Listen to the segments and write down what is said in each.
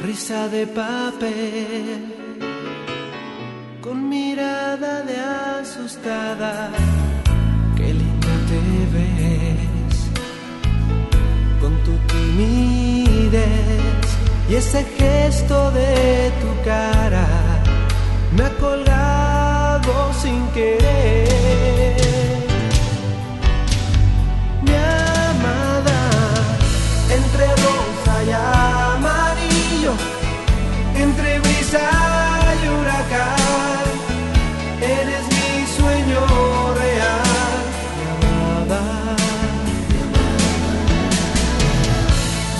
risa de papel, con mirada de asustada, qué linda te ves, con tu timidez y ese gesto de tu cara, me ha colgado sin querer. Y huracán, eres mi sueño real, mi amada.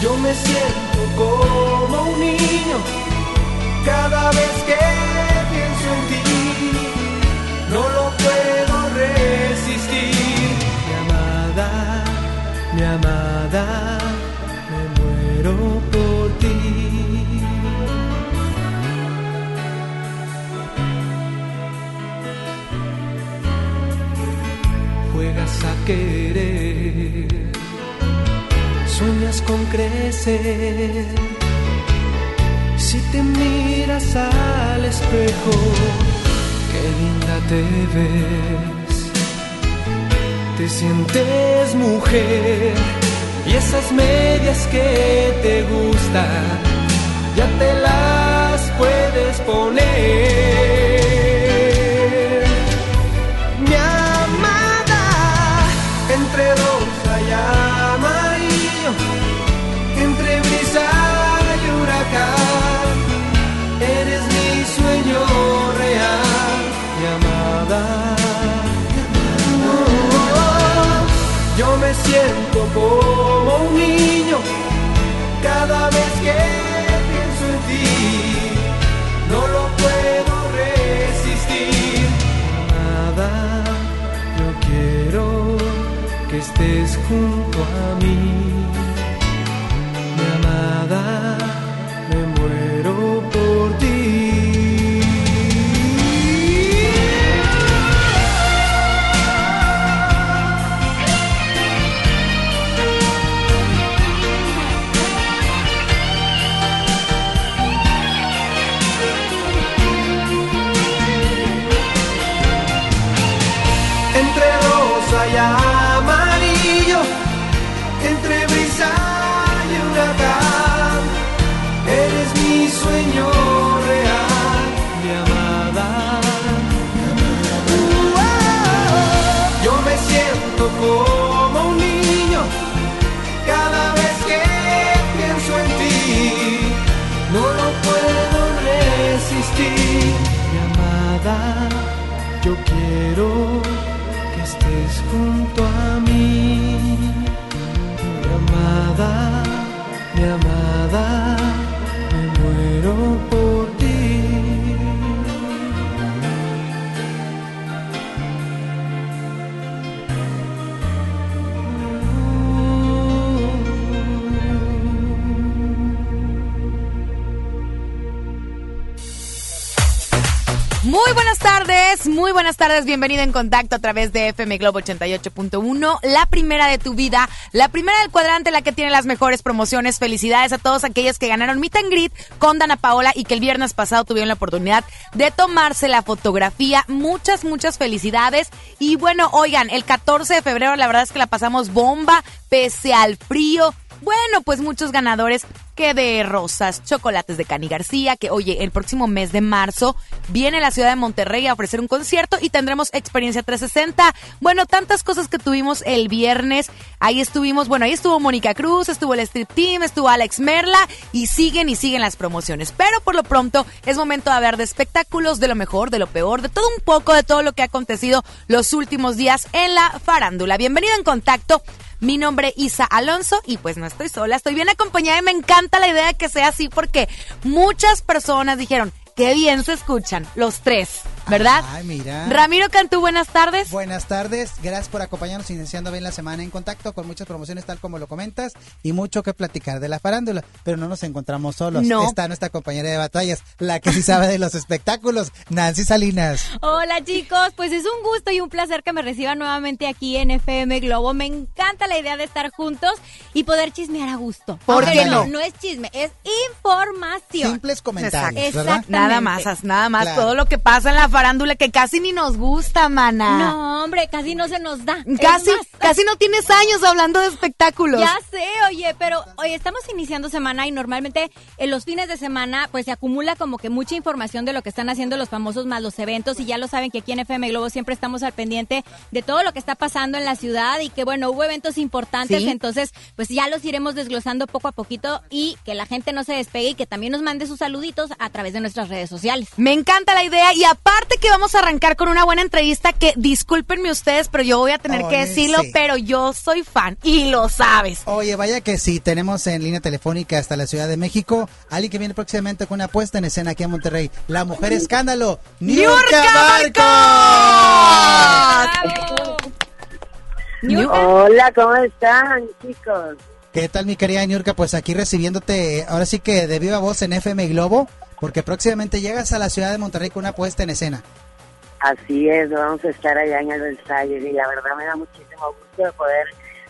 Yo me siento como un niño cada vez que pienso en ti, no lo puedo resistir, mi amada, mi amada, me muero por ti. Si te miras al espejo, qué linda te ves. Te sientes mujer y esas medias que te gustan, ya te las puedes poner. Me siento como un niño cada vez que pienso en ti, no lo puedo resistir, nada, yo quiero que estés junto a mí. Mi amada, estés muy buenas tardes, bienvenido en contacto a través de FM Globo 88.1, la primera de tu vida, la primera del cuadrante, la que tiene las mejores promociones. Felicidades a todos aquellos que ganaron Meet and Greet con Dana Paola y que el viernes pasado tuvieron la oportunidad de tomarse la fotografía. Muchas, muchas felicidades. Y bueno, oigan, el 14 de febrero la verdad es que la pasamos bomba, pese al frío. Bueno, pues muchos ganadores que de rosas, chocolates de Cani García, que oye, el próximo mes de marzo viene a la ciudad de Monterrey a ofrecer un concierto y tendremos experiencia 360. Bueno, tantas cosas que tuvimos el viernes. Ahí estuvimos, bueno, ahí estuvo Mónica Cruz, estuvo el Street Team, estuvo Alex Merla y siguen y siguen las promociones. Pero por lo pronto es momento de hablar de espectáculos, de lo mejor, de lo peor, de todo un poco, de todo lo que ha acontecido los últimos días en la farándula. Bienvenido en contacto. Mi nombre es Isa Alonso y pues no estoy sola, estoy bien acompañada y me encanta la idea de que sea así porque muchas personas dijeron, qué bien se escuchan los tres. ¿Verdad? Ay, mira. Ramiro Cantú, buenas tardes. Buenas tardes, gracias por acompañarnos iniciando bien la semana en contacto con muchas promociones tal como lo comentas y mucho que platicar de la farándula, pero no nos encontramos solos. No. Está nuestra compañera de batallas, la que sí sabe de los espectáculos, Nancy Salinas. Hola chicos, pues es un gusto y un placer que me reciban nuevamente aquí en FM Globo. Me encanta la idea de estar juntos y poder chismear a gusto. ¿Por Aunque qué no? No es chisme, es información. Simples comentarios, Exacto. ¿verdad? Exacto. Nada más, nada más, Claro. todo lo que pasa en la farándula que casi ni nos gusta, mana. No, hombre, casi no se nos da. Casi, más, casi no tienes años hablando de espectáculos. Ya sé, oye, pero hoy estamos iniciando semana y normalmente en los fines de semana pues se acumula como que mucha información de lo que están haciendo los famosos más los eventos y ya lo saben que aquí en FM Globo siempre estamos al pendiente de todo lo que está pasando en la ciudad y que bueno, hubo eventos importantes, Sí. entonces pues ya los iremos desglosando poco a poquito y que la gente no se despegue y que también nos mande sus saluditos a través de nuestras redes sociales. Me encanta la idea y aparte que vamos a arrancar con una buena entrevista que discúlpenme ustedes, pero yo voy a tener que decirlo, sí. pero yo soy fan y lo sabes. Oye, vaya que sí, tenemos en línea telefónica hasta la Ciudad de México, alguien que viene próximamente con una puesta en escena aquí en Monterrey, la mujer escándalo, ¡Niurka! Niurka. Hola, ¿cómo están, chicos? ¿Qué tal mi querida Niurka? Pues aquí recibiéndote, ahora sí que de viva voz en FM Globo, porque próximamente llegas a la ciudad de Monterrey con una puesta en escena. Así es, vamos a estar allá en el Versalles y la verdad me da muchísimo gusto de poder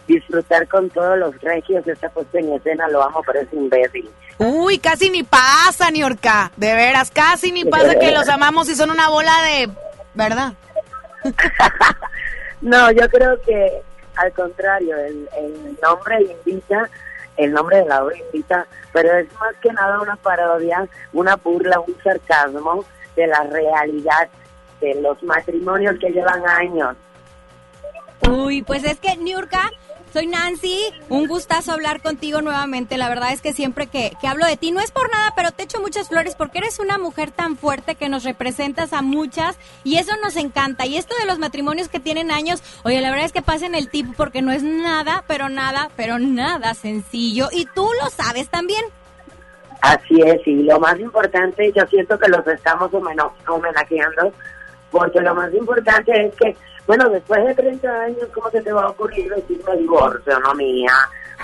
disfrutar con todos los regios esta puesta en escena, lo amo, pero es imbécil. Uy, casi ni pasa, Niorca. De veras, casi ni pasa que los amamos y son una bola de... ¿Verdad? No, yo creo que al contrario, el, el nombre invita, el nombre de la obra pero es más que nada una parodia, una burla, un sarcasmo de la realidad de los matrimonios que llevan años. Uy, pues es que Niurka, soy Nancy, un gustazo hablar contigo nuevamente. La verdad es que siempre que, que hablo de ti, no es por nada, pero te echo muchas flores porque eres una mujer tan fuerte que nos representas a muchas y eso nos encanta. Y esto de los matrimonios que tienen años, oye, la verdad es que pasen el tip porque no es nada, pero nada, pero nada sencillo. Y tú lo sabes también. Así es, y lo más importante, yo siento que los estamos homenajeando, porque lo más importante es que, bueno, después de 30 años, ¿cómo se te va a ocurrir decirme divorcio, no mía?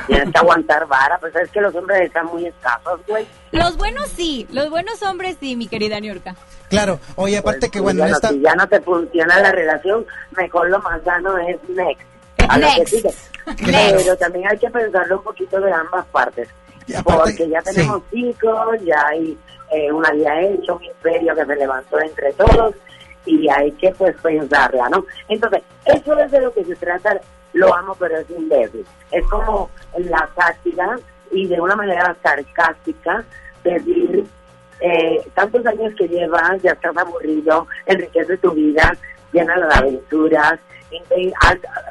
Tienes que aguantar vara, pues es que los hombres están muy escasos, güey. Los buenos sí, los buenos hombres sí, mi querida Niurka. Claro, oye, aparte que Pues, bueno, ya esta... no, si ya no te funciona la relación, mejor lo más sano es next. A lo que Next. Claro. Pero también hay que pensarlo un poquito de ambas partes. Y aparte- porque ya tenemos hijos, ya hay eh, una vida hecha, un imperio que se levantó entre todos y hay que pues pensarla, ¿no? Entonces, eso es de lo que se trata, lo amo pero es imbécil. Es como la sátira y de una manera sarcástica decir eh, tantos años que llevas, ya estás aburrido, enriquece tu vida, llena de aventuras,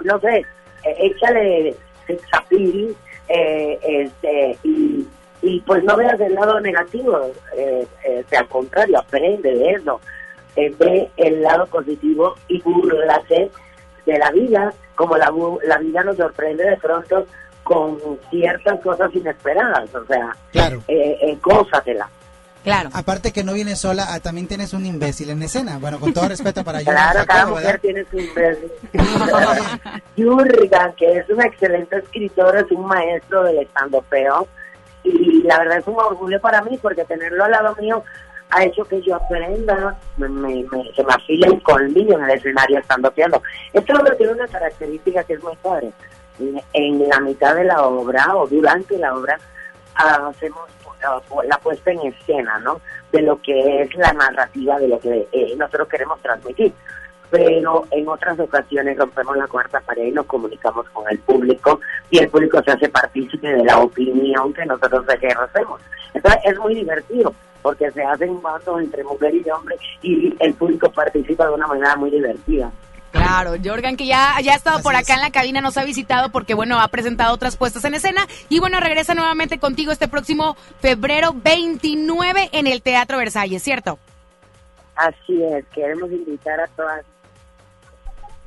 no sé, eh, échale sex appeal, eh, este, y, y pues no veas el lado negativo, eh, eh, al contrario, aprende de eso, ve el lado positivo y burlate de la vida, como la, la vida nos sorprende de pronto con ciertas cosas inesperadas, o sea, Claro. eh, eh, gózatela. Claro. Aparte que no vienes sola, ah, también tienes un imbécil en escena. Bueno, con todo respeto para yo. Claro, cada mujer tiene su imbécil. Jurgen, que es un excelente escritor, es un maestro del estandopeo y la verdad es un orgullo para mí porque tenerlo al lado mío ha hecho que yo aprenda, me, me, me- se me afile el colmillo en el escenario estandopeando. Esto lo que tiene una característica que es muy padre. En, la mitad de la obra o durante la obra hacemos ah, la puesta en escena, ¿no? De lo que es la narrativa de lo que eh, nosotros queremos transmitir. pero en otras ocasiones rompemos la cuarta pared y nos comunicamos con el público y el público se hace partícipe de la opinión que nosotros hacemos. Entonces es muy divertido porque se hacen bandos entre mujer y hombre y el público participa de una manera muy divertida. Claro, Jorgan, que ya, ya ha estado por acá en la cabina, nos ha visitado porque, bueno, ha presentado otras puestas en escena. Y bueno, regresa nuevamente contigo este próximo febrero 29 en el Teatro Versalles, ¿cierto? Así es, queremos invitar a todas,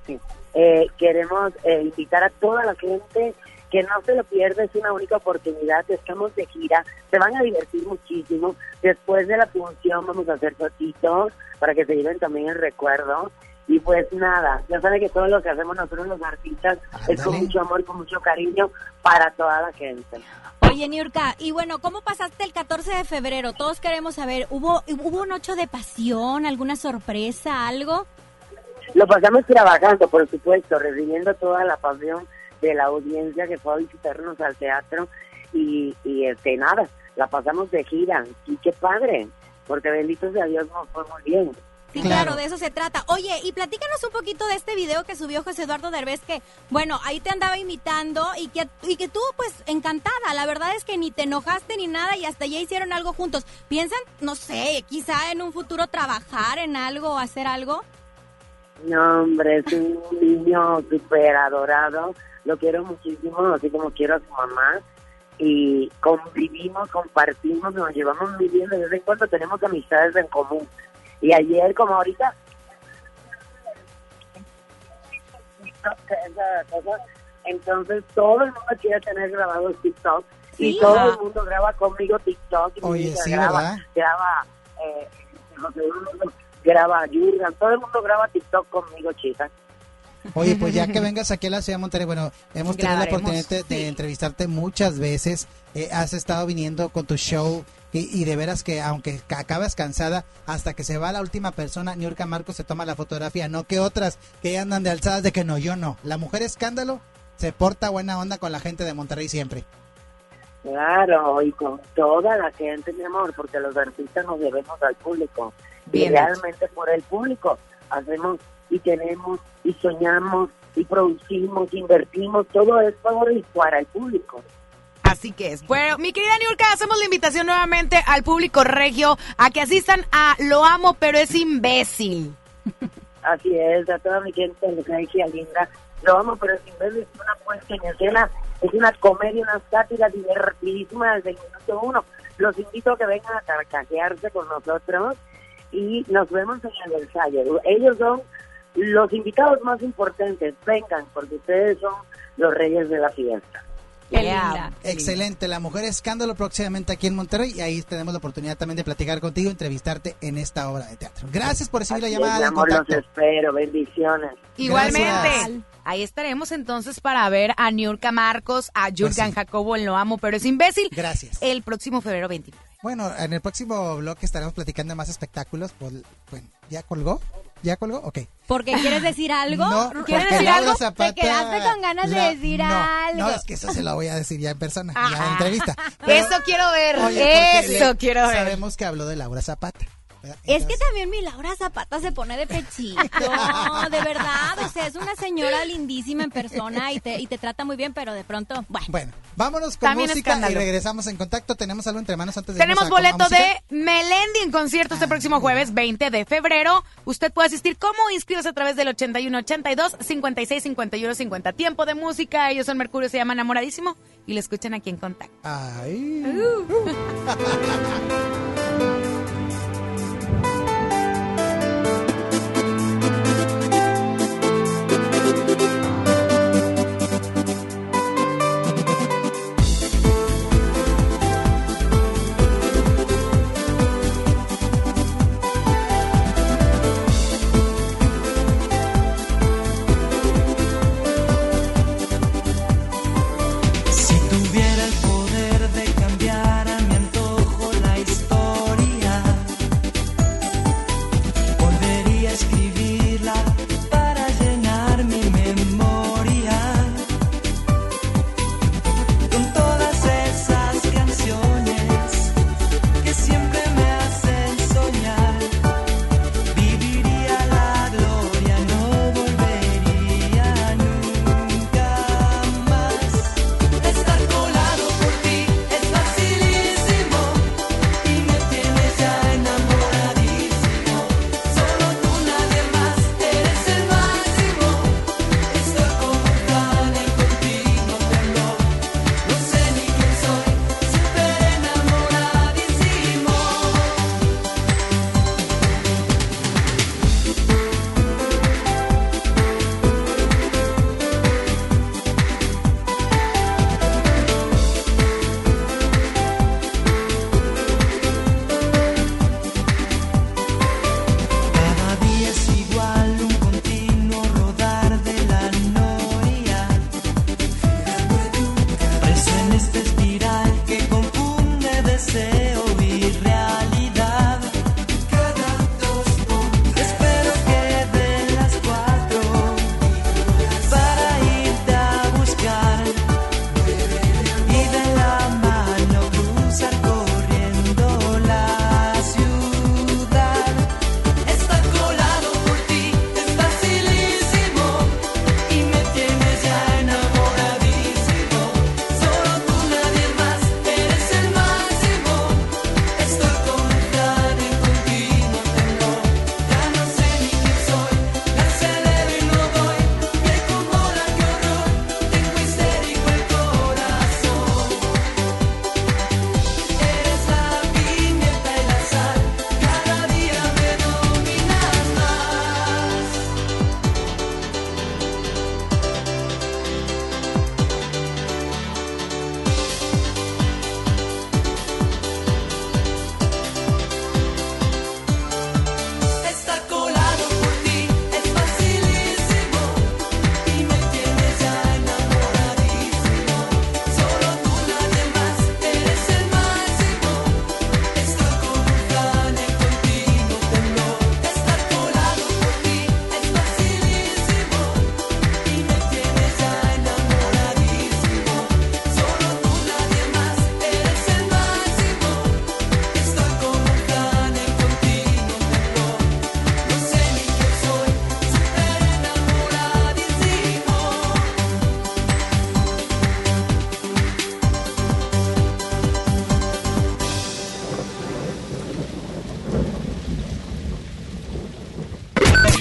sí, eh, queremos eh, invitar a toda la gente que no se lo pierda, es una única oportunidad, estamos de gira, se van a divertir muchísimo. Después de la función vamos a hacer fotitos para que se lleven también el recuerdo. Y pues nada, ya saben que todo lo que hacemos nosotros los artistas es con mucho amor, con mucho cariño para toda la gente. Oye, Niurka, y bueno, ¿cómo pasaste el 14 de febrero? Todos queremos saber, ¿hubo, hubo un 8 de pasión, alguna sorpresa, algo? Lo pasamos trabajando, por supuesto, recibiendo toda la pasión de la audiencia que fue a visitarnos al teatro y, y este nada, la pasamos de gira y qué padre, porque bendito sea Dios nos fue muy bien. Sí, claro. de eso se trata. Oye, y platícanos un poquito de este video que subió José Eduardo Derbez, que, bueno, ahí te andaba imitando y que, y que tú, pues, encantada. La verdad es que ni te enojaste ni nada y hasta ya hicieron algo juntos. ¿Piensan, no sé, quizá en un futuro trabajar en algo, hacer algo? No, hombre, es un niño súper adorado. Lo quiero muchísimo, así como quiero a su mamá. Y convivimos, compartimos, nos llevamos muy bien. De vez en cuando tenemos amistades en común. Y ayer, como ahorita, esa cosa, entonces todo el mundo quiere tener grabado TikTok y todo el mundo graba conmigo TikTok. Y Oye, sí, graba, ¿verdad? graba, eh, graba Jurgen, todo el mundo graba TikTok conmigo, chicas. Oye, pues ya que vengas aquí a la ciudad de Monterrey, bueno, hemos tenido la oportunidad de, de sí. entrevistarte muchas veces. Eh, has estado viniendo con tu show y, y de veras que aunque ca- acabas cansada, hasta que se va la última persona, Niurka Marcos se toma la fotografía, no que otras que andan de alzadas de que no, yo no. La mujer escándalo se porta buena onda con la gente de Monterrey siempre. Claro, y con toda la gente, mi amor, porque los artistas nos debemos al público. Bien y realmente por el público hacemos y tenemos y soñamos y producimos, invertimos, todo es para el público. Así que es. Bueno, mi querida Niurka, hacemos la invitación nuevamente al público regio a que asistan a Lo Amo, pero es imbécil. Así es, a toda mi gente regia linda. Lo amo, pero sin ver es una puesta en escena, es una comedia, una sátira divertidísima desde el minuto uno. Los invito a que vengan a carcajearse con nosotros y nos vemos en el Versalles. Ellos son los invitados más importantes. Vengan, porque ustedes son los reyes de la fiesta. Yeah. Excelente, la mujer escándalo próximamente aquí en Monterrey y ahí tenemos la oportunidad también de platicar contigo, entrevistarte en esta obra de teatro. Gracias por recibir la Así es, llamada mi de amor, los contacto. espero. Bendiciones. Igualmente. Gracias. Ahí estaremos entonces para ver a Niurka Marcos, a Jurgen Pues sí. Jacobo en Lo Amo, pero es imbécil. Gracias. El próximo febrero 29. Bueno, en el próximo blog estaremos platicando de más espectáculos. Pues, bueno, ¿ya colgó? ¿Ya colgó? Ok. ¿Porque quieres decir algo? No, ¿Quieres decir Laura algo? Zapata- Te quedaste con ganas la- de decir no, algo. No, es que eso se lo voy a decir ya en persona, ya en Ah. entrevista. Eso quiero ver. Oye, Eso le- quiero ver. Sabemos que habló de Laura Zapata. Es que también mi Laura Zapata se pone de pechito, de verdad, o sea, es una señora lindísima en persona y te, y te trata muy bien, pero de pronto, bueno. Bueno, vámonos con También música escándalo. y regresamos en contacto. Tenemos algo entre manos antes de Tenemos boleto de Melendi en concierto este Ah, próximo jueves 20 de febrero. Usted puede asistir como inscribirse a través del 81 82 56 51 50. Tiempo de música. Ellos son Mercurio, se llama Enamoradísimo y lo escuchan aquí en contacto. Ay. Si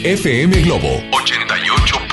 FM Globo 88.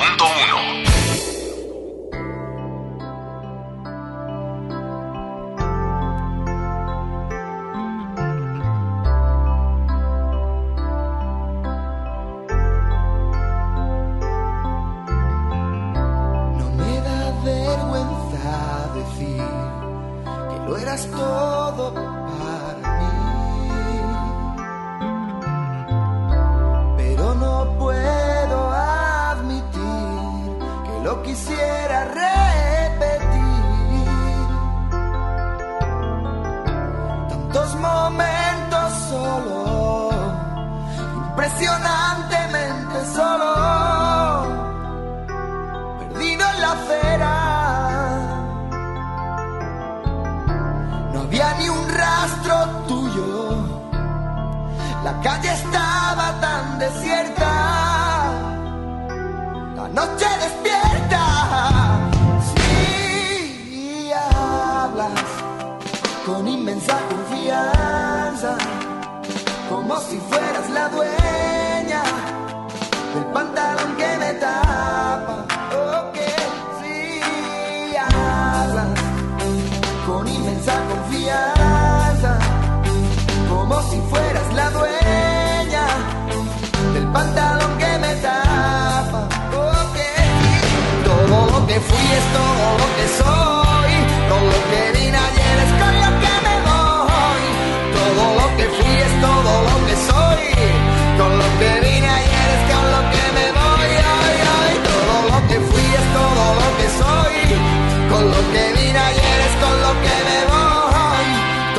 que fui es todo lo que soy, con lo que vine ayer es con lo que me voy. Todo lo que fui es todo lo que soy, con lo que vine ayer es con lo que me voy. Ay, ay. Todo lo que fui es todo lo que soy, con lo que vine ayer es con lo que me voy.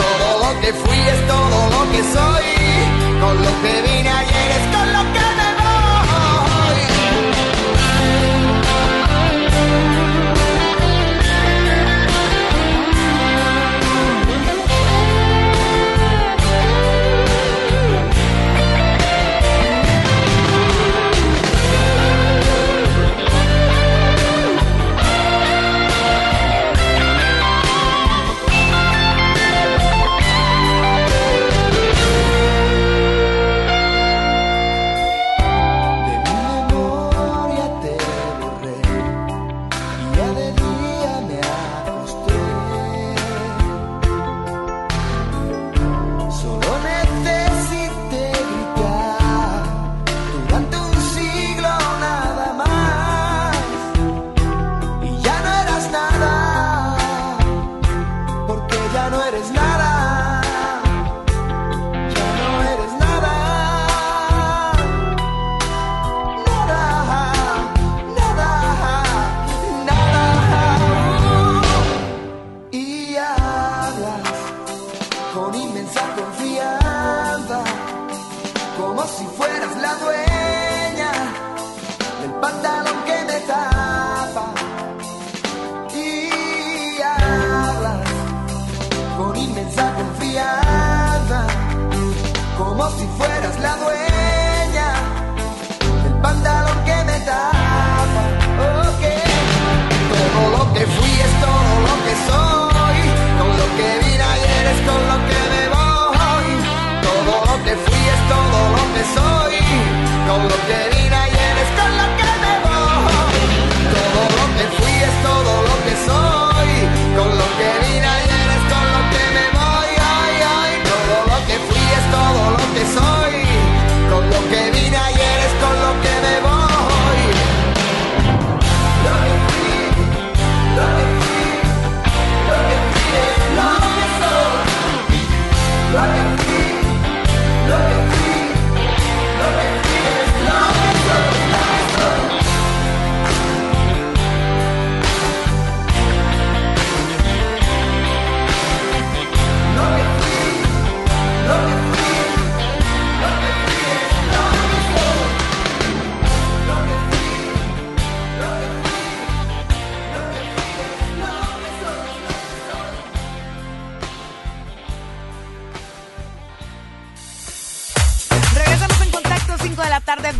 Todo lo que fui es todo lo que soy, con lo que vine banda antes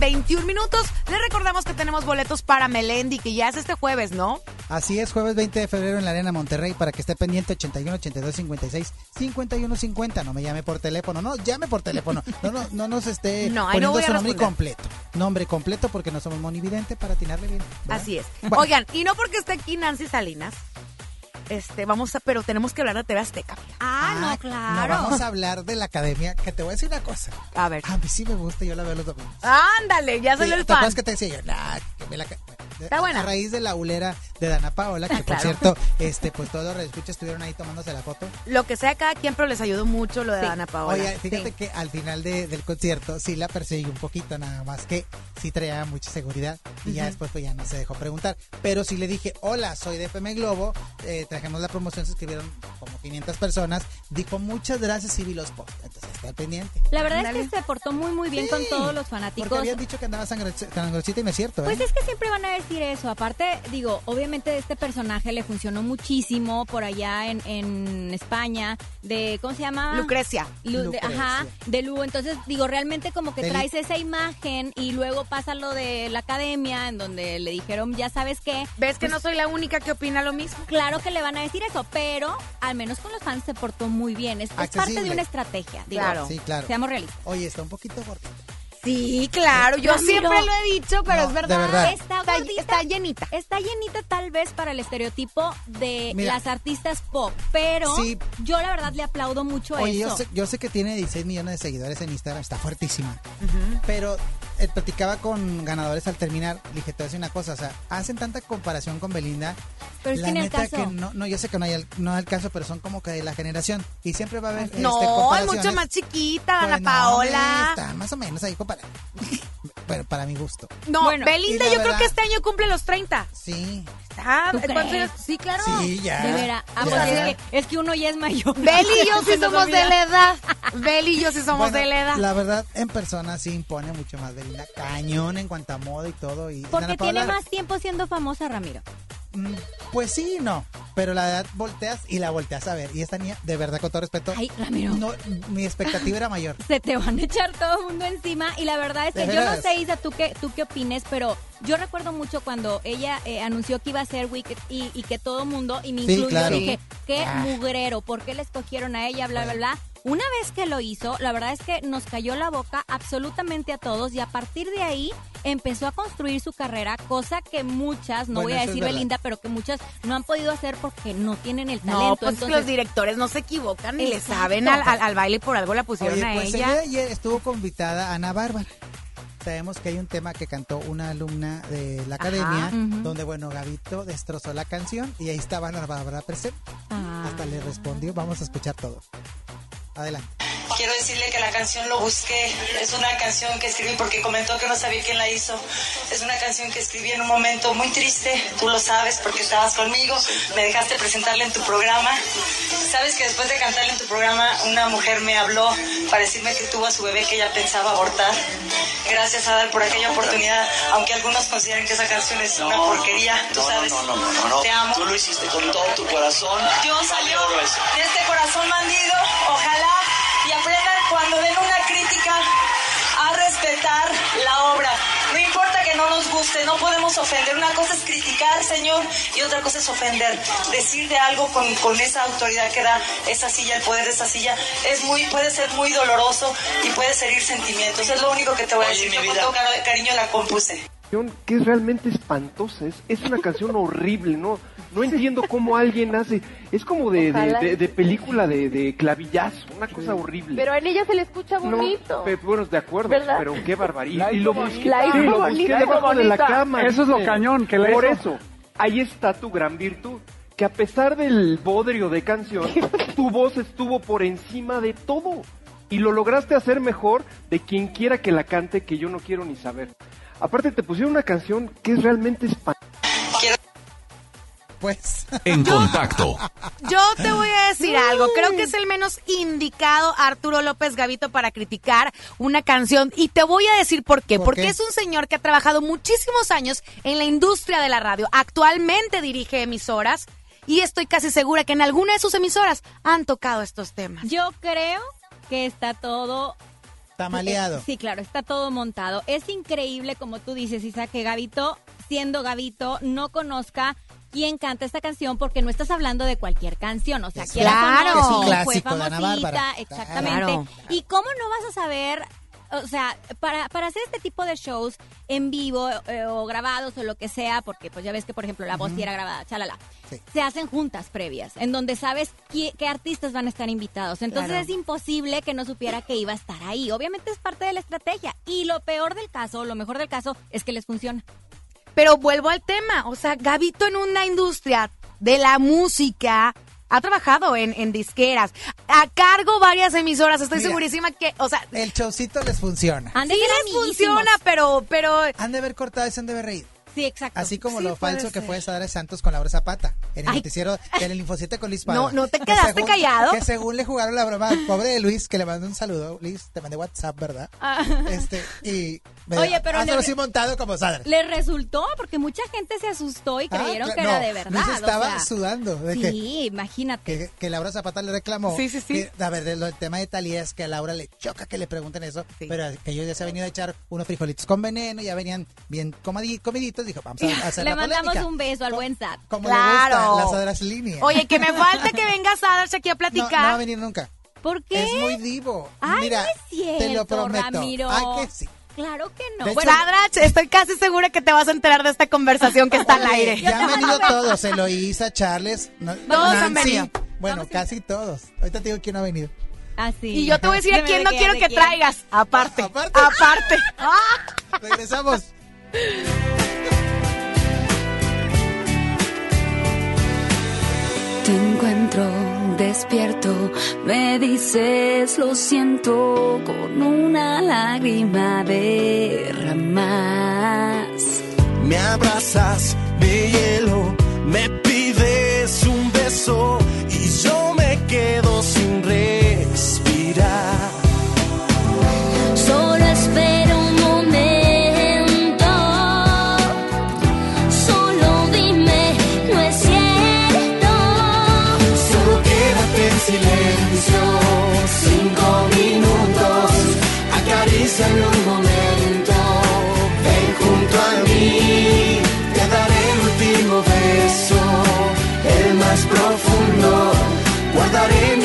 21 minutos. Les recordamos que tenemos boletos para Melendi, que ya es este jueves, ¿no? Así es, jueves 20 de febrero en la Arena Monterrey, para que esté pendiente 81 82 56 51 50. No me llame por teléfono, no, llame por teléfono. No, no, no nos esté no, poniendo no su nombre completo. Nombre completo porque no somos monividente para atinarle bien. Así es. Oigan, y no porque esté aquí Nancy Salinas este, vamos a, pero tenemos que hablar de TV Azteca. Ah, no, No claro. vamos a hablar de la academia, que te voy a decir una cosa. A ver. A mí sí me gusta, yo la veo los domingos. Ándale, ya soy Sí, el ¿Te fan. acuerdas que te decía yo? Nah, que me la Está buena. A raíz de la ulera de Dana Paola, que por Claro. cierto, este, pues todos los escuchas estuvieron ahí tomándose la foto. Lo que sea cada quien, pero les ayudó mucho lo de Sí. Ana Paola. Oye, fíjate sí. que al final de- del concierto sí la perseguí un poquito, nada más que sí traía mucha seguridad y ya después pues ya no se dejó preguntar. Pero sí le dije, hola, soy de FM Globo, eh, trajimos la promoción, se escribieron como 500 personas, dijo muchas gracias y vi los posts, entonces está al pendiente. La verdad es que se portó muy, muy bien con todos los Porque fanáticos. habían dicho que andaba sangre- sangrosita y no es cierto, ¿eh? Pues es que siempre van a decir eso. Aparte, digo, obviamente este personaje le funcionó muchísimo por allá en, en España, de, ¿cómo se llama? Lucrecia. Lu- de- Lucrecia. ajá, de Lu. Entonces, digo, realmente como que traes esa imagen y luego pasa lo de la academia, en donde le dijeron, ya sabes qué. ¿Ves que no soy la única que opina lo mismo? Claro que le van a decir eso, pero al menos con los fans se portó muy bien. Es, es parte de una estrategia, digo. Claro. Sí, claro. Seamos realistas. Oye, está un poquito gordito. Sí, claro, yo Ramiro. siempre lo he dicho, pero No, es de verdad. verdad. Está Está, gordita. está llenita. Está llenita tal vez para el estereotipo de Mira. las artistas pop, pero Sí. yo la verdad le aplaudo mucho Oye, eso. yo sé, yo sé que tiene 16 millones de seguidores en Instagram, está fuertísima. Pero eh, platicaba con ganadores al terminar, le dije, te voy a decir una cosa, o sea, hacen tanta comparación con Belinda. Pero es la que en el neta caso- que no, no, yo sé que no hay, el, no hay el caso, pero son como que de la generación. Y siempre va a haber. este, No, es comparaciones. mucho más chiquita, Pues Ana Paola. Más o menos ahí comparado. Bueno, para mi gusto. No, Bueno, Belinda yo creo que este año cumple los 30. Sí. Está, ¿Tú ¿cuántos crees? años? Sí, claro. Sí, ya. De veras. Ah, pues es que, es que uno ya es mayor. Beli y yo sí somos de la edad. Beli y yo sí somos Bueno, de la edad. La verdad, en persona sí impone mucho más Belinda. Cañón en cuanto a moda y todo. Y Porque tiene más tiempo siendo famosa, Ramiro. Mm, Pues sí y no. Pero la edad volteas y la volteas a ver. Y esta niña, de verdad, con todo respeto. Ay, Ramiro. No, mi expectativa era mayor. Se te van a echar todo el mundo encima y la verdad es ¿De que yo no sé, Isa, tú qué, tú qué opines, pero yo recuerdo mucho cuando ella eh, anunció que iba a ser Wicked y, y que todo mundo, y me Sí, incluyo, claro. dije, qué Ah. mugrero, ¿por qué le escogieron a ella, bla, bla, bla? Una vez que lo hizo, la verdad es que nos cayó la boca absolutamente a todos y a partir de ahí empezó a construir su carrera, cosa que muchas, no Bueno, voy a decir. Belinda, pero que muchas no han podido hacer porque no tienen el No, talento. pues es que Entonces, los directores no se equivocan ni le saben al, al- al baile por algo la pusieron Oye, a pues ella. el día de ayer estuvo convitada Ana Bárbara. Sabemos que hay un tema que cantó una alumna de la Ajá, academia, donde, bueno, Gavito destrozó la canción y ahí estaba Ana Bárbara presente. Ah. Hasta le respondió, vamos a escuchar todo. Adelante. Quiero decirle que la canción lo busqué. Es una canción que escribí porque comentó que no sabía quién la hizo. Es una canción que escribí en un momento muy triste. Tú lo sabes porque estabas conmigo. Me dejaste presentarla en tu programa. Sabes que después de cantarla en tu programa, una mujer me habló para decirme que tuvo a su bebé que ella pensaba abortar. Gracias a dar por aquella oportunidad, aunque algunos consideren que esa canción es una porquería. Tú sabes. No, no, no, no, no. Te amo. Tú lo hiciste con todo tu corazón. Yo salió de este corazón bandido, ojalá guste, no podemos ofender. Una cosa es criticar, Señor, y otra cosa es ofender. Decir de algo con, con esa autoridad que da esa silla, el poder de esa silla, es muy, puede ser muy doloroso y puede herir sentimientos. Es lo único que te voy a Oye, decir. mi Yo con vida. todo cari- cariño la compuse. que es realmente espantosa, es, es una canción horrible, no, no entiendo cómo alguien hace, es como de, de, Ojalá. de- de película de, de clavillazo, una cosa horrible. Pero en ella se le escucha No, bonito. pe- bueno, de acuerdo, ¿Verdad? pero qué barbaridad. La Y lo busqué, La hizo sí, lo busqué bonita, debajo de la cama. Eso es lo cañón, que la Por hizo. eso, ahí está tu gran virtud, que a pesar del bodrio de canción, tu voz estuvo por encima de todo. Y lo lograste hacer mejor de quien quiera que la cante, que yo no quiero ni saber. Aparte te pusieron una canción que es realmente espantosa. Pues. En contacto. Yo te voy a decir algo. Creo que es el menos indicado Arturo López Gavito para criticar una canción. Y te voy a decir por qué. ¿Por Porque qué? es un señor que ha trabajado muchísimos años en la industria de la radio. Actualmente dirige emisoras. Y estoy casi segura que en alguna de sus emisoras han tocado estos temas. Yo creo que está todo Tamaleado. Eh, Sí, claro, está todo montado. Es increíble, como tú dices, Isa, que Gavito, siendo Gavito, no conozca quién canta esta canción porque no estás hablando de cualquier canción. O sea, no, claro. Es un fue clásico famosita, exactamente. Claro. ¿Y cómo no vas a saber? O sea, para, para hacer este tipo de shows en vivo eh, o grabados o lo que sea, porque pues ya ves que, por ejemplo, la voz sí era grabada, chalala, Sí. se hacen juntas previas, en donde sabes qué, qué artistas van a estar invitados. Entonces Claro. es imposible que no supiera que iba a estar ahí. Obviamente es parte de la estrategia. Y lo peor del caso, lo mejor del caso, es que les funciona. Pero vuelvo al tema, o sea, Gabito en una industria de la música ha trabajado en, en disqueras, a cargo varias emisoras, estoy Mira. segurísima que, o sea, El showcito les funciona. Han de sí les amiguísimos. funciona, pero, pero Han de haber cortado y se han de haber reído. Sí, exacto. Así como Sí, lo falso que ser. fue Sadara Santos con Laura Zapata en el Ay. noticiero del Infocite con Luis Pada. No, no te Que quedaste callado. Que según le jugaron la broma al pobre de Luis, que le mandó un saludo. Luis, te mandé WhatsApp, ¿verdad? Ah. Este, y me Oye, pero hazlo le- así montado como Sadara. Le resultó porque mucha gente se asustó y Ah, creyeron que no, era de verdad. Luis o estaba sea, sudando. De que, Sí, imagínate. que, que Laura Zapata le reclamó. Sí, sí, sí. que, a ver, de lo- el tema de Talía es que a Laura le choca que le pregunten eso, Sí. pero que ellos ya se han venido a echar unos frijolitos con veneno, ya venían bien comadi- dijo, vamos a hacer Le la mandamos polémica. un beso al Co- buen Sat. Como Claro. le gusta, las Sadras línea. oye, que me falta que venga Sadarch aquí a no, no va a platicar. venir nunca. ¿Por qué? Es muy divo. Ay, Mira, no es cierto, te lo prometo. Ramiro. Ay, que sí. Claro que no. De Bueno, hecho- Sadrach, estoy casi segura que te vas a enterar de esta conversación que está al aire. Ya han venido todos, Eloísa, Charles, no- Todos han Nancy. venido. Bueno, casi todos. Ahorita te digo quién no ha venido. así. Y yo te voy a decir a quién no quiero que quién. traigas. Aparte. Aparte. Aparte. Ah. Regresamos. Te encuentro despierto, me dices lo siento con una lágrima derramas. Me abrazas de hielo, me pides un guardaré mis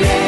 y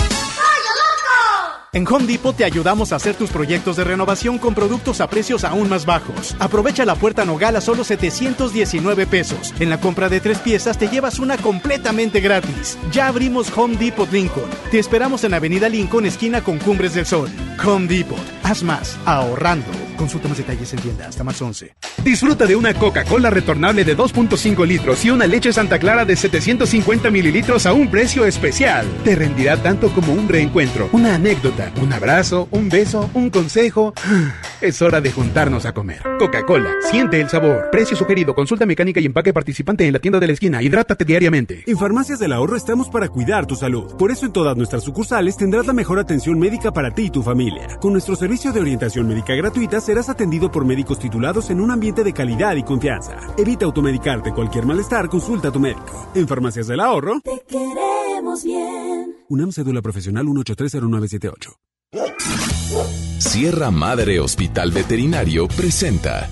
En Home Depot te ayudamos a hacer tus proyectos de renovación con productos a precios aún más bajos. Aprovecha la puerta Nogal a solo 719 pesos. En la compra de tres piezas te llevas una completamente gratis. Ya abrimos Home Depot Lincoln. Te esperamos en Avenida Lincoln, esquina con Cumbres del Sol. Home Depot. Haz más, ahorrando. Consulta más detalles en tienda hasta más 11. Disfruta de una Coca-Cola retornable de 2.5 litros y una leche Santa Clara de 750 mililitros a un precio especial. Te rendirá tanto como un reencuentro, una anécdota, un abrazo, un beso, un consejo. Es hora de juntarnos a comer. Coca-Cola, siente el sabor. Precio sugerido, consulta mecánica y empaque participante en la tienda de la esquina. Hidrátate diariamente. En Farmacias del Ahorro estamos para cuidar tu salud. Por eso en todas nuestras sucursales tendrás la mejor atención médica para ti y tu familia. Con nuestro servicio de orientación médica gratuita serás atendido por médicos titulados en un ambiente de calidad y confianza. Evita automedicarte cualquier malestar, consulta a tu médico. En Farmacias del Ahorro, Te queremos bien. UNAM Cédula Profesional 1830978. Sierra Madre Hospital Veterinario presenta.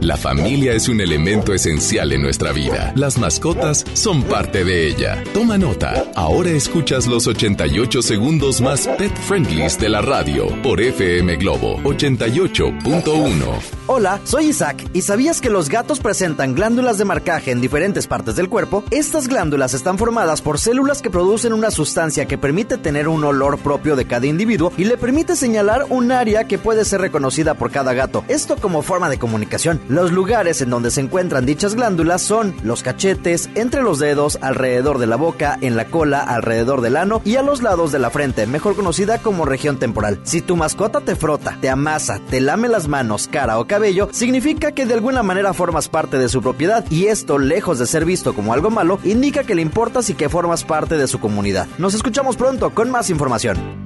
La familia es un elemento esencial en nuestra vida. Las mascotas son parte de ella. Toma nota. Ahora escuchas los 88 segundos más pet friendlies de la radio por FM Globo 88.1. Hola, soy Isaac. ¿Y sabías que los gatos presentan glándulas de marcaje en diferentes partes del cuerpo? Estas glándulas están formadas por células que producen una sustancia que permite tener un olor propio de cada individuo y le permite señalar un área que puede ser reconocida por cada gato. Esto como forma de comunicación. Los lugares en donde se encuentran dichas glándulas son los cachetes, entre los dedos, alrededor de la boca, en la cola, alrededor del ano y a los lados de la frente, mejor conocida como región temporal. Si tu mascota te frota, te amasa, te lame las manos, cara o cabello, significa que de alguna manera formas parte de su propiedad y esto, lejos de ser visto como algo malo, indica que le importas y que formas parte de su comunidad. Nos escuchamos pronto con más información.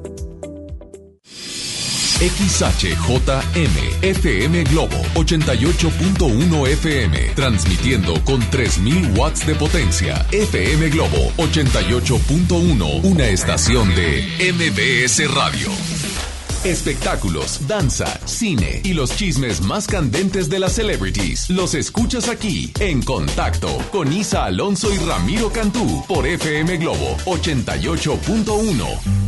XHJM FM Globo 88.1 FM transmitiendo con 3000 watts de potencia. FM Globo 88.1, una estación de MBS Radio. Espectáculos, danza, cine y los chismes más candentes de las celebrities los escuchas aquí en Contacto con Isa Alonso y Ramiro Cantú por FM Globo 88.1.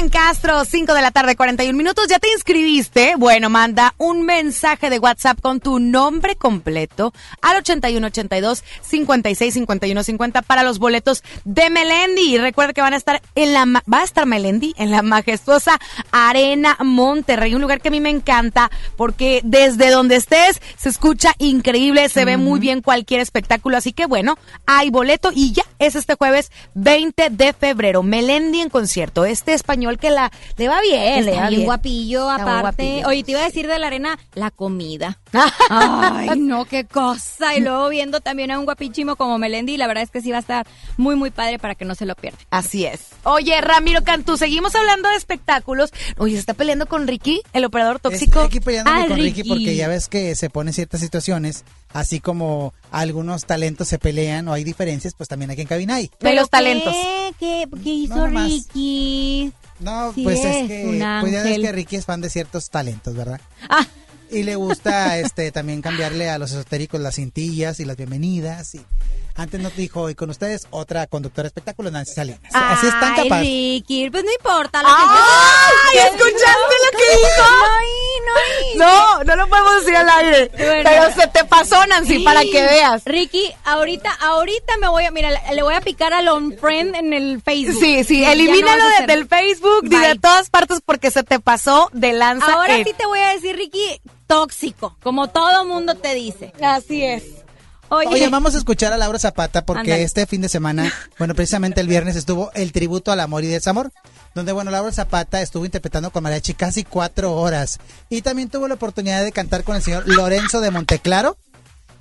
Cristian Castro, 5 de la tarde, 41 minutos. ¿Ya te inscribiste? Bueno, manda un mensaje de WhatsApp con tu nombre completo al 8182 56 51 50 para los boletos de Melendi. Y recuerda que van a estar en la va a estar Melendi en la majestuosa Arena Monterrey, un lugar que a mí me encanta porque desde donde estés se escucha increíble, se ve muy bien cualquier espectáculo, así que bueno, hay boleto y ya es este jueves 20 de febrero. Melendi en concierto, este español que la le va bien, le Está va bien bien. guapillo, Está aparte. guapillo. Oye, te iba a decir de la arena, la comida. Ay, no, qué cosa. Y luego viendo también a un guapichimo como Melendi, la verdad es que sí va a estar muy, muy padre para que no se lo pierda. Así es. Oye, Ramiro Cantú, seguimos hablando de espectáculos. Oye, se está peleando con Ricky, el operador tóxico. Estoy aquí peleándome Ah, con Ricky porque ya ves que se ponen ciertas situaciones, así como algunos talentos se pelean o hay diferencias, pues también aquí en cabina hay. De los talentos. ¿Qué, qué hizo No. Ricky? No, Sí pues es es que, pues ya ves que Ricky es fan de ciertos talentos, ¿verdad? Ah. Y le gusta este también cambiarle a los esotéricos las cintillas y las bienvenidas. Y antes nos dijo, y con ustedes, otra conductora de espectáculos, Nancy Salinas. Así es tan Ay, capaz. Ricky, pues no importa. Lo ¡Ay! que ¿Escuchaste lo que dijo? No, no. No, no lo podemos decir al aire. Bueno. Pero se te pasó, Nancy, Sí. para que veas. Ricky, ahorita, ahorita me voy a, mira, le- voy a picar al unfriend en el Facebook. Sí, sí, Ya no elimínalo vas a de- hacer- del Facebook y de todas partes porque se te pasó de lanza. Ahora el- sí te voy a decir, Ricky, tóxico, como todo mundo te dice. Así es. Oye, Oye, vamos a escuchar a Laura Zapata porque este fin de semana, bueno, precisamente el viernes estuvo el tributo al amor y desamor, donde, bueno, Laura Zapata estuvo interpretando con mariachi casi cuatro horas y también tuvo la oportunidad de cantar con el señor Lorenzo de Monteclaro.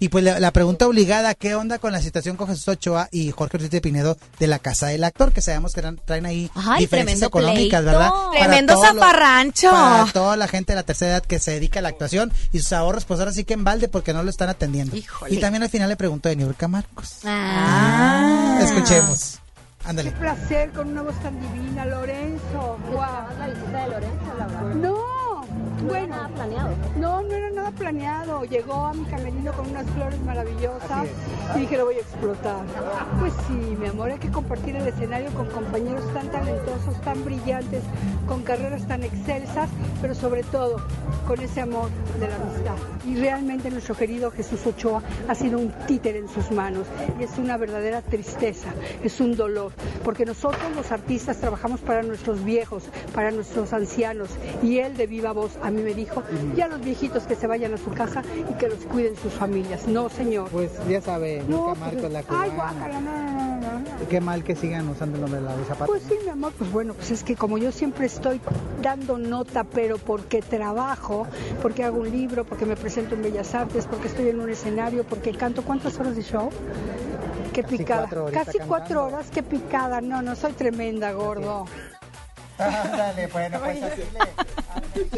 Y pues la, la pregunta obligada, ¿qué onda con la situación con Jesús Ochoa y Jorge Ortiz de Pinedo de la Casa del Actor? Que sabemos que traen ahí Ay, diferencias económicas, pleito. ¿verdad? Para Tremendo lo- zafarrancho. Para toda la gente de la tercera edad que se dedica a la actuación y sus ahorros, pues ahora sí que en balde porque no lo están atendiendo. Híjole. Y también al final le preguntó de Niurka Marcos. Ah. Escuchemos. Ándale. Qué placer con una voz tan divina, Lorenzo. Guau. la visita de Lorenzo, Laura? No, bueno. nada planeado. No, no era nada planeado. Llegó a mi camerino con unas flores maravillosas y dije, lo voy a explotar. Pues sí, mi amor, hay que compartir el escenario con compañeros tan talentosos, tan brillantes, con carreras tan excelsas, pero sobre todo con ese amor de la amistad. Y realmente nuestro querido Jesús Ochoa ha sido un títere en sus manos y es una verdadera tristeza, es un dolor, porque nosotros los artistas trabajamos para nuestros viejos, para nuestros ancianos y él de viva voz a mí me dijo, ya los viejitos que se vayan a su casa y que los cuiden sus familias. No, señor. Pues ya sabe, No, Niurka Marcos, pues, la ay, cubana. guácala, no, no, no, no, no. Qué mal que sigan usando el nombre de Laura Zapata. Pues sí, mi amor, pues bueno, pues es que como yo siempre estoy dando nota, pero porque trabajo, porque hago un libro, porque me presento en Bellas Artes, porque estoy en un escenario, porque canto, ¿cuántas horas de show? Qué Casi picada. cuatro Casi cuatro horas, qué picada. No, no, soy tremenda, gordo. Ándale, bueno, pues así le-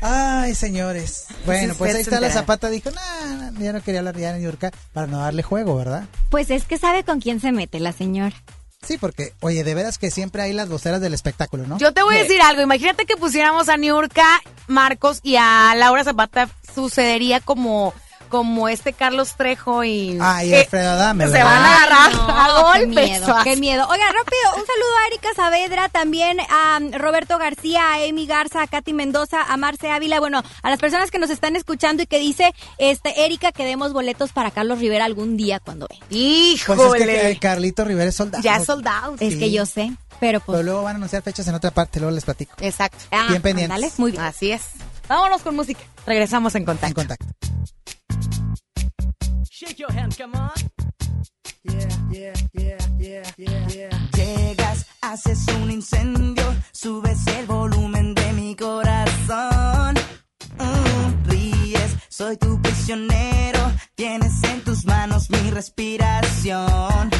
Ay, señores. Bueno, pues ahí está la Zapata. Dijo, no, no, ya no quería hablar ya de Niurka para no darle juego, ¿verdad? Pues es que sabe con quién se mete la señora. Sí, porque, oye, de veras que siempre hay las voceras del espectáculo, ¿no? Yo te voy a decir algo. Imagínate que pusiéramos a Niurka Marcos y a Laura Zapata. Sucedería como, como este Carlos Trejo y. Ah, y que Alfredo Adame, Se van a agarrar No, a qué golpes. miedo, qué miedo. Oiga, rápido, un saludo a Erika Saavedra, también a um, Roberto García, a Emi Garza, a Katy Mendoza, a Marce Ávila, bueno, a las personas que nos están escuchando y que dice, este, Erika, que demos boletos para Carlos Rivera algún día cuando ve. Pues es que eh, Carlito Rivera es soldado. Ya es soldado. Es que yo sé, pero pues... Pero luego van a anunciar fechas en otra parte, luego les platico. Exacto. Bien pendientes. ándale, muy bien. Así es. Vámonos con música. Regresamos en contacto. En contacto. Shake your hands, come on. Yeah, yeah, yeah, yeah, yeah, yeah. Llegas, haces un incendio, subes el volumen de mi corazón. Mm, ríes, soy tu prisionero, tienes en tus manos mi respiración.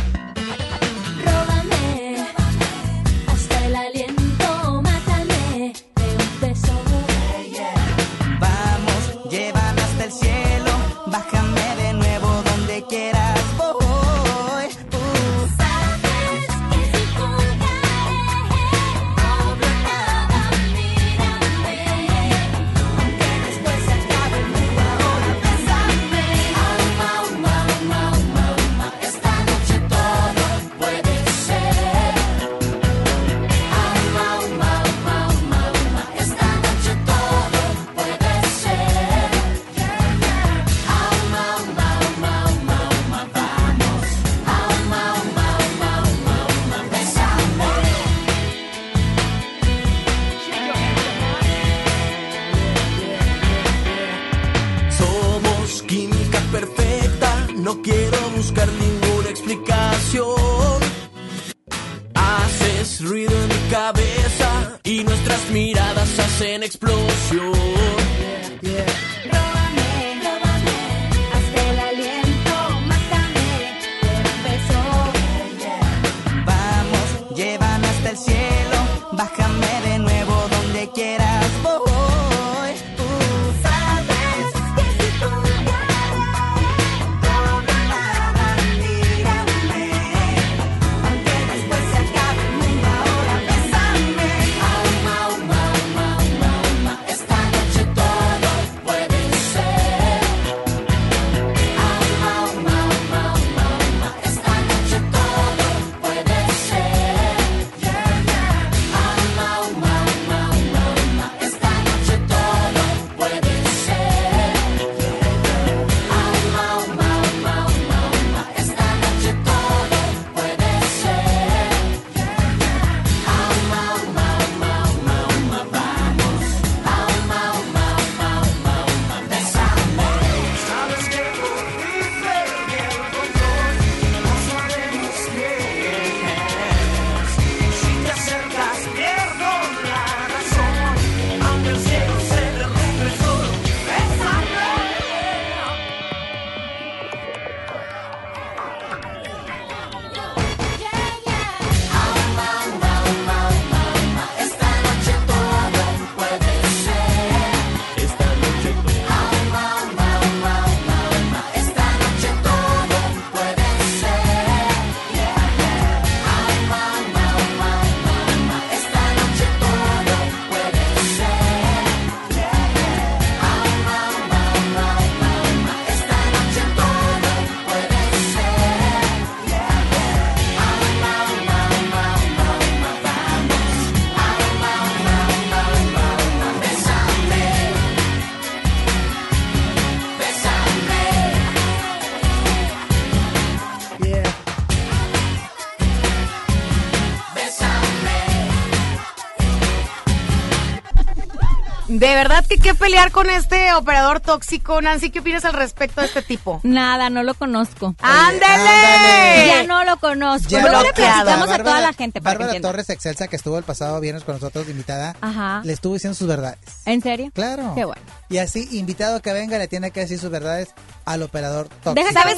De verdad que qué pelear con este operador tóxico. Nancy, ¿qué opinas al respecto de este tipo? Nada, no lo conozco. ¡Ándale! Ya no lo conozco. Ya Luego lo le platicamos a toda la gente para Bárbara. Torres Excelsa, que estuvo el pasado viernes con nosotros invitada, Ajá. le estuvo diciendo sus verdades. ¿En serio? Claro. Qué bueno. Y así, invitado que venga, le tiene que decir sus verdades al operador tóxico. ¿Sabes,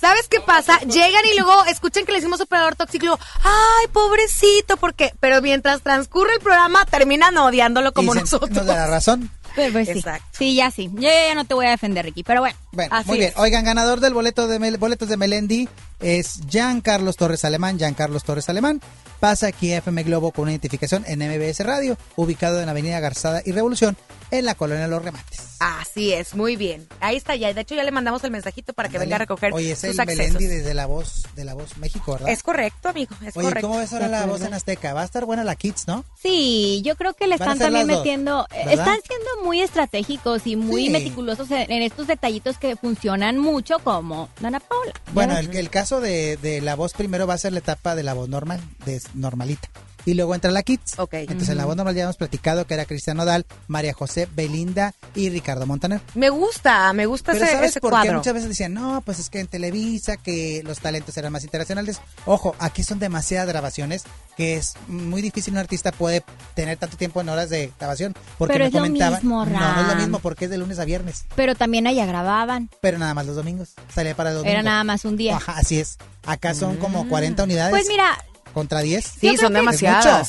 ¿Sabes qué pasa? Llegan y luego escuchan que le decimos operador tóxico y luego, ay, pobrecito, ¿por qué? Pero mientras transcurre el programa, terminan odiándolo como Y se- nosotros. Nos da la razón. Pues, pues sí. Sí, ya sí. Yo ya no te voy a defender, Ricky, pero bueno. Bueno, así muy bien. es. Oigan, ganador del boleto de Mel- boletos de Melendi es Jean Carlos Torres Alemán. Jean Carlos Torres Alemán pasa aquí a FM Globo con una identificación en MBS Radio, ubicado en Avenida Garzada y Revolución, en la colonia Los Remates. Así es, muy bien. Ahí está ya. De hecho, ya le mandamos el mensajito para que venga a recoger Oye, es sus el accesos. Melendi desde la voz, de la voz México, ¿verdad? Es correcto, amigo, es Oye, correcto. ¿cómo ves ahora la voz en Azteca? Va a estar buena la Kids, ¿no? Sí, yo creo que le están también metiendo, eh, ¿verdad? están siendo muy estratégicos y muy Sí. meticulosos en, en estos detallitos que funcionan mucho como Dana Paula. Bueno, el, el caso de, de la voz primero va a ser la etapa de la voz normal, de normalita. Y luego entra la Kids. Entonces en la voz normal ya hemos platicado que era Cristian Nodal, María José, Belinda y Ricardo Montaner. Me gusta, me gusta Pero ese, ¿sabes ese por qué? cuadro. Muchas veces decían, no, pues es que en Televisa, que los talentos eran más internacionales. Ojo, aquí son demasiadas grabaciones que es muy difícil un artista puede tener tanto tiempo en horas de grabación. Porque Pero me es lo comentaban. mismo, no, no es lo mismo porque es de lunes a viernes. Pero también allá grababan. Pero nada más los domingos. Salía para el domingo. Era nada más un día. Ajá, así es. Acá son como 40 unidades. Pues mira, Contra 10. Yo creo que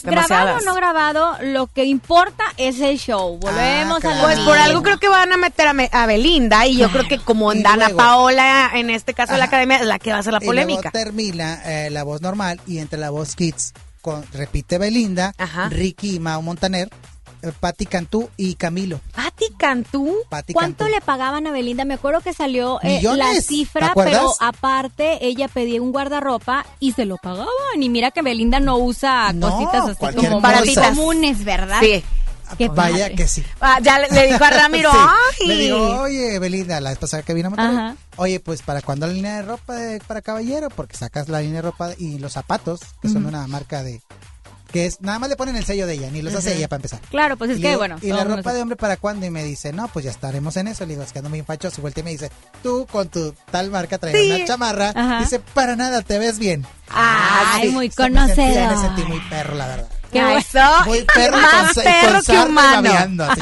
Grabado o no grabado, lo que importa es el show. Volvemos a lo Pues por algo creo que van a meter a, Me- a Belinda y yo creo que como en Dana luego- Paola, en este caso de la academia, es la que va a ser la Y luego polémica. termina eh, la voz normal y entre la voz Kids con, repite Belinda, Ricky y Mao Montaner, Patti Cantú y Camilo. ¿Patti Cantú? Patti ¿Cuánto Cantú. le pagaban a Belinda? Me acuerdo que salió eh, la cifra, pero aparte ella pedía un guardarropa y se lo pagaban. Y mira que Belinda no usa No, cositas así como muy comunes, ¿verdad? Sí. Qué Vaya padre. que sí. Ah, ya le, le dijo a Ramiro, Sí. ¡ay! Le digo, oye, Belinda, la vez pasada que vino a Monterrey, Ajá. oye, pues, ¿para cuándo la línea de ropa de- para caballero? Porque sacas la línea de ropa y los zapatos, que son Ujú. una marca de que es, nada más le ponen el sello de ella, ni los hace ella para empezar. Claro, pues es Y que, digo, bueno, ¿Y la ropa de hombre para cuándo? Y me dice, no, pues ya estaremos en eso. Le digo, es que ando muy fachoso. Y voltea y me dice, tú con tu tal marca traes Sí. una chamarra. Ajá. Dice, para nada, te ves bien. Ay, muy me sentí- conocedor. Me sentí muy perro, la verdad. Qué eso, Muy perro y más con y con perro que humano. babeando, así.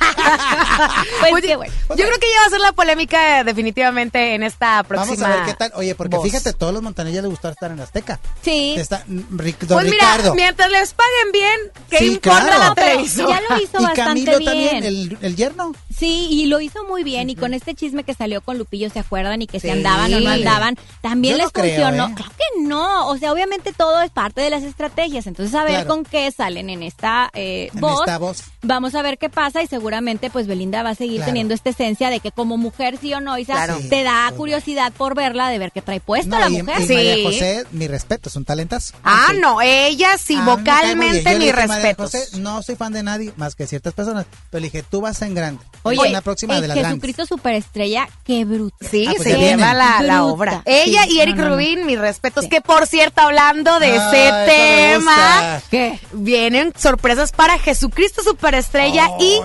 Pues Oye, qué bueno. Yo creo que ya va a ser la polémica definitivamente en esta próxima. Vamos a ver qué tal. Oye, porque voz. fíjate, todos los montañeros les gustó estar en Azteca. Sí. Está, Ric- don Pues mira, Ricardo. mientras les paguen bien, que Sí, importa claro. la televisión? ya lo hizo y bastante Camilo bien. también, el, el yerno. Sí, y lo hizo muy bien. Y con este chisme que salió con Lupillo, ¿se acuerdan? Y que Sí, se andaban o no andaban. También Yo les no creo, funcionó. ¿eh? Claro que no. O sea, obviamente todo es parte de las estrategias. Entonces, a ver Claro. con qué salen en esta eh, En voz. esta voz. Vamos a ver qué pasa y seguramente pues Belinda va a seguir Claro. teniendo esta esencia de que como mujer sí o no, Isa, Claro. te da curiosidad por verla, de ver qué trae puesta No, la y, mujer. y María José, mi respeto, es un talentazo. Ah, no, ella sí, vocalmente mi respeto. No soy fan de nadie más que ciertas personas, pero le dije, tú vas en grande. Oye, en la próxima el de las grandes. Jesucristo Superestrella, qué bruto. Sí, Ah, pues se lleva la, la obra. Ella Sí, y Eric no, no, no. Rubin, mis respetos. Que por cierto, hablando de Ay, ese tema, vienen sorpresas para Jesucristo Superestrella y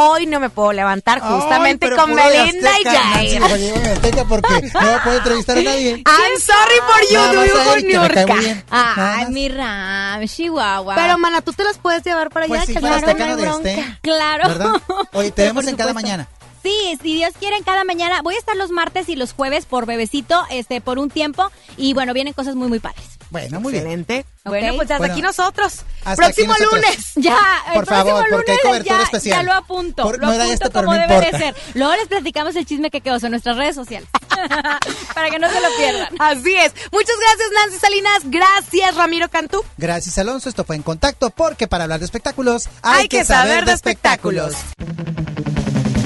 hoy no me puedo levantar justamente Ay, con Belinda y a Azteca porque no voy a poder entrevistar a nadie. I'm sorry for you, bien. Nada Ay, más. mi Ram, Chihuahua. Pero, mana, tú te las puedes llevar para Pues allá. si que fuera claro, no no hay de bronca. este. Claro. ¿Verdad? Oye, te vemos en cada mañana. Sí, si Dios quiere, en cada mañana. Voy a estar los martes y los jueves por bebecito, este, por un tiempo. Y bueno, vienen cosas muy, muy padres. Bueno, muy bien. Excelente. Bueno, pues hasta Bueno, aquí nosotros. hasta Próximo aquí nosotros. lunes. Ya, el Por próximo favor, hay lunes cobertura ya, especial. Ya lo apunto. Por- lo no era apunto este, pero como no debe de ser. Luego les platicamos el chisme que quedó en nuestras redes sociales. Para que no se lo pierdan. Así es. Muchas gracias, Nancy Salinas. Gracias, Ramiro Cantú. Gracias, Alonso. Esto fue En Contacto porque para hablar de espectáculos hay, Hay que saber de espectáculos.